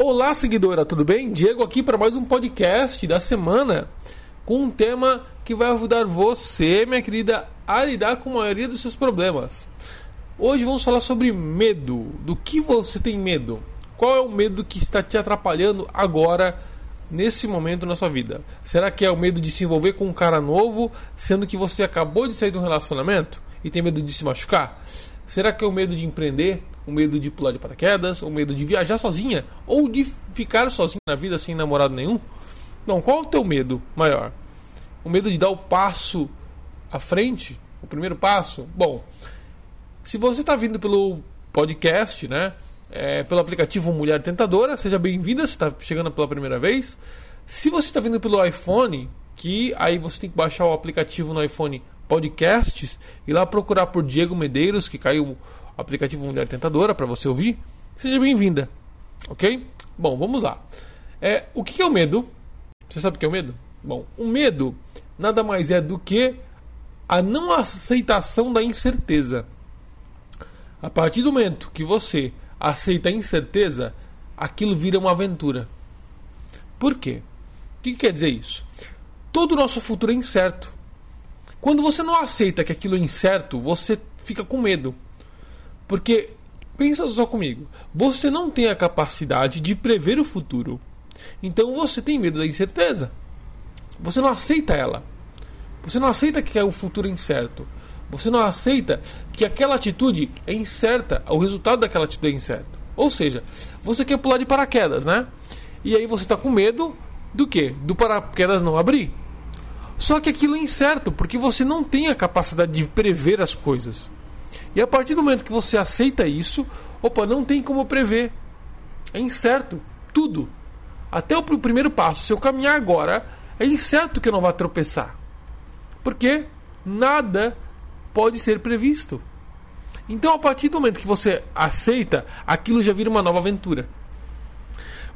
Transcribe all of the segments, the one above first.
Olá, seguidora, tudo bem? Diego aqui para mais um podcast da semana com um tema que vai ajudar você, minha querida, a lidar com a maioria dos seus problemas. Hoje vamos falar sobre medo. Do que você tem medo? Qual é o medo que está te atrapalhando agora, nesse momento na sua vida? Será que é o medo de se envolver com um cara novo, sendo que você acabou de sair de um relacionamento e tem medo de se machucar? Será que é o medo de empreender? O medo de pular de paraquedas? O medo de viajar sozinha? Ou de ficar sozinha na vida sem namorado nenhum? Não, qual é o teu medo maior? O medo de dar o passo à frente? O primeiro passo? Bom, se você está vindo pelo podcast, né? É, pelo aplicativo Mulher Tentadora, seja bem-vinda se está chegando pela primeira vez. Se você está vindo pelo iPhone, que aí você tem que baixar o aplicativo no iPhone Podcasts e lá procurar por Diego Medeiros, que caiu o aplicativo Mulher Tentadora para você ouvir. Seja bem-vinda, ok? Bom, vamos lá. É, o que é o medo? Você sabe o que é o medo? Bom, o medo nada mais é do que a não aceitação da incerteza. A partir do momento que você aceita a incerteza, aquilo vira uma aventura. Por quê? O que quer dizer isso? Todo o nosso futuro é incerto. Quando você não aceita que aquilo é incerto, você fica com medo. Porque, pensa só comigo, você não tem a capacidade de prever o futuro. Então você tem medo da incerteza. Você não aceita ela. Você não aceita que é o futuro incerto. Você não aceita que aquela atitude é incerta, o resultado daquela atitude é incerto. Ou seja, você quer pular de paraquedas, né? E aí você está com medo do que? Do paraquedas não abrir. Só que aquilo é incerto, porque você não tem a capacidade de prever as coisas. E a partir do momento que você aceita isso, opa, não tem como prever. É incerto. Tudo. Até o primeiro passo. Se eu caminhar agora, é incerto que eu não vá tropeçar. Porque nada pode ser previsto. Então, a partir do momento que você aceita, aquilo já vira uma nova aventura.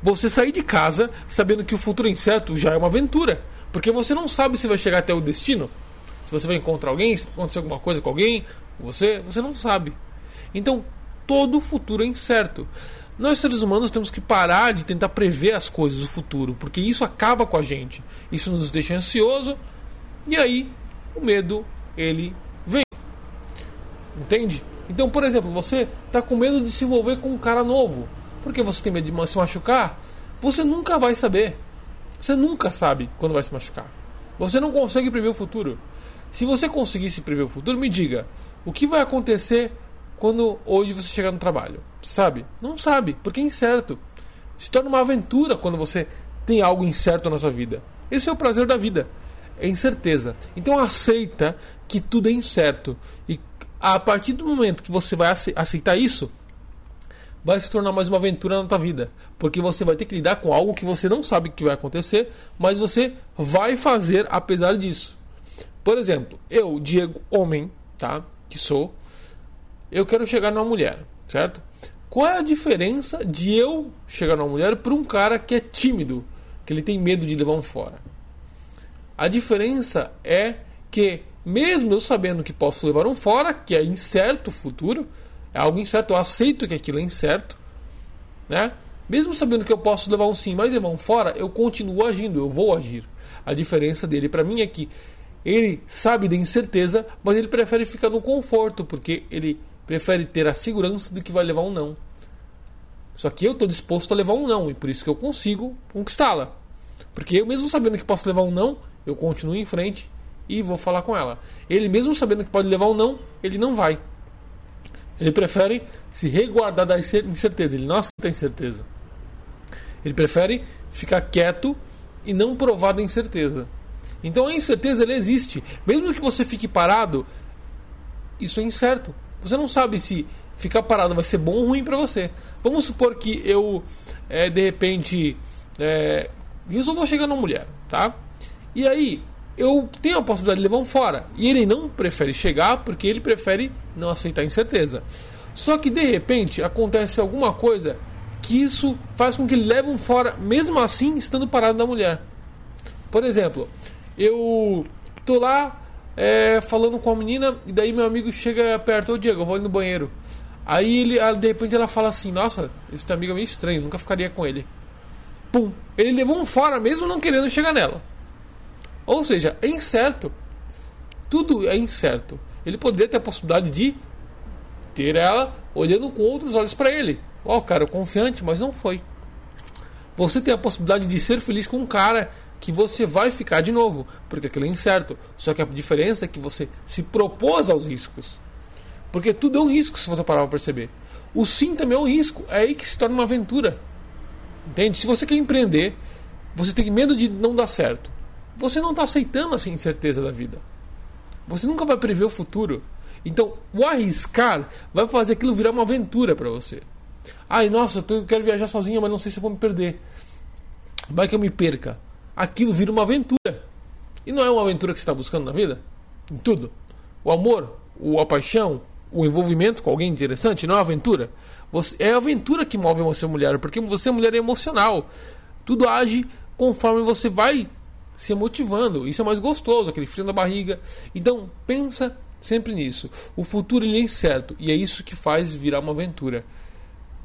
Você sair de casa sabendo que o futuro é incerto já é uma aventura. Porque você não sabe se vai chegar até o destino. Se você vai encontrar alguém, se acontecer alguma coisa com alguém, você, você não sabe. Então, todo o futuro é incerto. Nós seres humanos temos que parar de tentar prever as coisas do futuro, porque isso acaba com a gente. Isso nos deixa ansioso e aí o medo ele vem. Entende? Então, por exemplo, você está com medo de se envolver com um cara novo. Porque você tem medo de se machucar? Você nunca vai saber. Você nunca sabe quando vai se machucar. Você não consegue prever o futuro. Se você conseguisse prever o futuro, me diga o que vai acontecer quando hoje você chegar no trabalho. Você sabe? Não sabe, porque é incerto. Se torna uma aventura quando você tem algo incerto na sua vida. Esse é o prazer da vida. É incerteza. Então aceita que tudo é incerto. E a partir do momento que você vai aceitar isso, vai se tornar mais uma aventura na tua vida, porque você vai ter que lidar com algo que você não sabe que vai acontecer, mas você vai fazer apesar disso. Por exemplo, eu, Diego, homem, tá, que sou, eu quero chegar numa mulher, certo? Qual é a diferença de eu chegar numa mulher para um cara que é tímido, que ele tem medo de levar um fora? A diferença é que mesmo eu sabendo que posso levar um fora, que é incerto o futuro, é algo incerto, eu aceito que aquilo é incerto, né? Mesmo sabendo que eu posso levar um sim, mas levar um fora, eu continuo agindo, eu vou agir. A diferença dele para mim é que ele sabe da incerteza, mas ele prefere ficar no conforto, porque ele prefere ter a segurança do que vai levar um não. Só que eu estou disposto a levar um não, e por isso que eu consigo conquistá-la. Porque eu mesmo sabendo que posso levar um não, eu continuo em frente e vou falar com ela. Ele mesmo sabendo que pode levar um não, ele não vai. Ele prefere se reguardar da incerteza, ele não aceita a incerteza. Ele prefere ficar quieto e não provar da incerteza. Então a incerteza ela existe. Mesmo que você fique parado, isso é incerto. Você não sabe se ficar parado vai ser bom ou ruim para você. Vamos supor que eu, é, de repente, é, resolvo chegar numa mulher, tá? E aí, eu tenho a possibilidade de levar um fora. E ele não prefere chegar porque ele prefere não aceitar incerteza. Só que de repente acontece alguma coisa que isso faz com que ele leve um fora, mesmo assim estando parado da mulher. Por exemplo, eu tô lá é, falando com a menina e daí meu amigo chega perto, ô Diego, eu vou ali no banheiro. Aí ele, de repente ela fala assim: Nossa, esse teu amigo é meio estranho, nunca ficaria com ele. Pum! Ele levou um fora mesmo não querendo chegar nela. Ou seja, é incerto. Tudo é incerto. Ele poderia ter a possibilidade de ter ela olhando com outros olhos para ele. Ó, oh, cara, confiante, mas não foi. Você tem a possibilidade de ser feliz com um cara que você vai ficar de novo, porque aquilo é incerto. Só que a diferença é que você se propôs aos riscos. Porque tudo é um risco se você parar para perceber. O sim também é um risco. É aí que se torna uma aventura. Entende? Se você quer empreender, você tem medo de não dar certo. Você não está aceitando essa incerteza da vida. Você nunca vai prever o futuro. Então, o arriscar vai fazer aquilo virar uma aventura para você. Ai, nossa, eu quero viajar sozinho, mas não sei se vou me perder. Vai que eu me perca. Aquilo vira uma aventura. E não é uma aventura que você está buscando na vida? Em tudo. O amor, a paixão, o envolvimento com alguém interessante, não é aventura. Você, é a aventura que move você, mulher, porque você, mulher, é emocional. Tudo age conforme você vai se motivando. Isso é mais gostoso, aquele frio na barriga. Então, pensa sempre nisso. O futuro ele é incerto e é isso que faz virar uma aventura.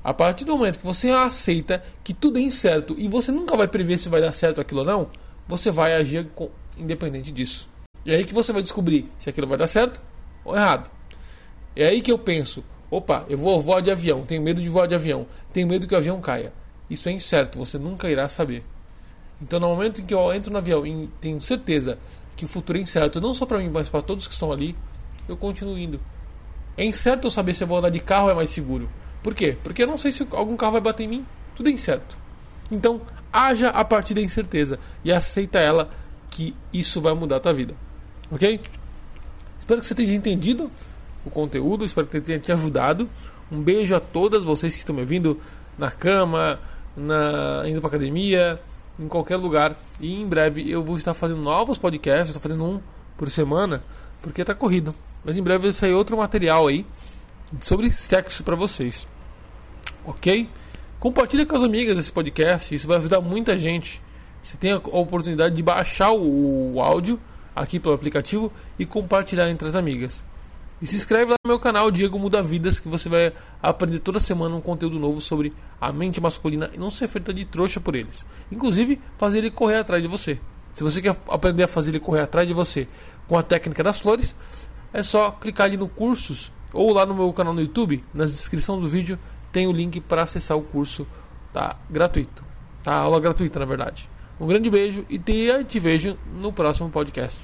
A partir do momento que você aceita que tudo é incerto e você nunca vai prever se vai dar certo aquilo ou não, você vai agir com, independente disso. E é aí que você vai descobrir se aquilo vai dar certo ou errado. É aí que eu penso: opa, eu vou voar de avião, tenho medo de voar de avião, tenho medo que o avião caia. Isso é incerto, você nunca irá saber. Então, no momento em que eu entro no avião e tenho certeza que o futuro é incerto, não só para mim, mas para todos que estão ali, eu continuo indo. É incerto eu saber se eu vou andar de carro é mais seguro. Por quê? Porque eu não sei se algum carro vai bater em mim. Tudo é incerto. Então, haja a partir da incerteza e aceita ela que isso vai mudar a tua vida. Ok? Espero que você tenha entendido o conteúdo, espero que tenha te ajudado. Um beijo a todas vocês que estão me ouvindo na cama, na, indo para academia, em qualquer lugar. E em breve eu vou estar fazendo novos podcasts, estou fazendo um por semana, porque está corrido. Mas em breve vai sair outro material aí sobre sexo para vocês. Ok? Compartilhe com as amigas esse podcast, isso vai ajudar muita gente. Você tem a oportunidade de baixar o áudio aqui pelo aplicativo e compartilhar entre as amigas. E se inscreve lá no meu canal Diego Muda Vidas que você vai aprender toda semana um conteúdo novo sobre a mente masculina e não ser feita de trouxa por eles. Inclusive, fazer ele correr atrás de você. Se você quer aprender a fazer ele correr atrás de você com a técnica das flores, é só clicar ali no cursos ou lá no meu canal no YouTube, na descrição do vídeo tem o link para acessar o curso tá gratuito. Tá aula gratuita, na verdade. Um grande beijo e te, te vejo no próximo podcast.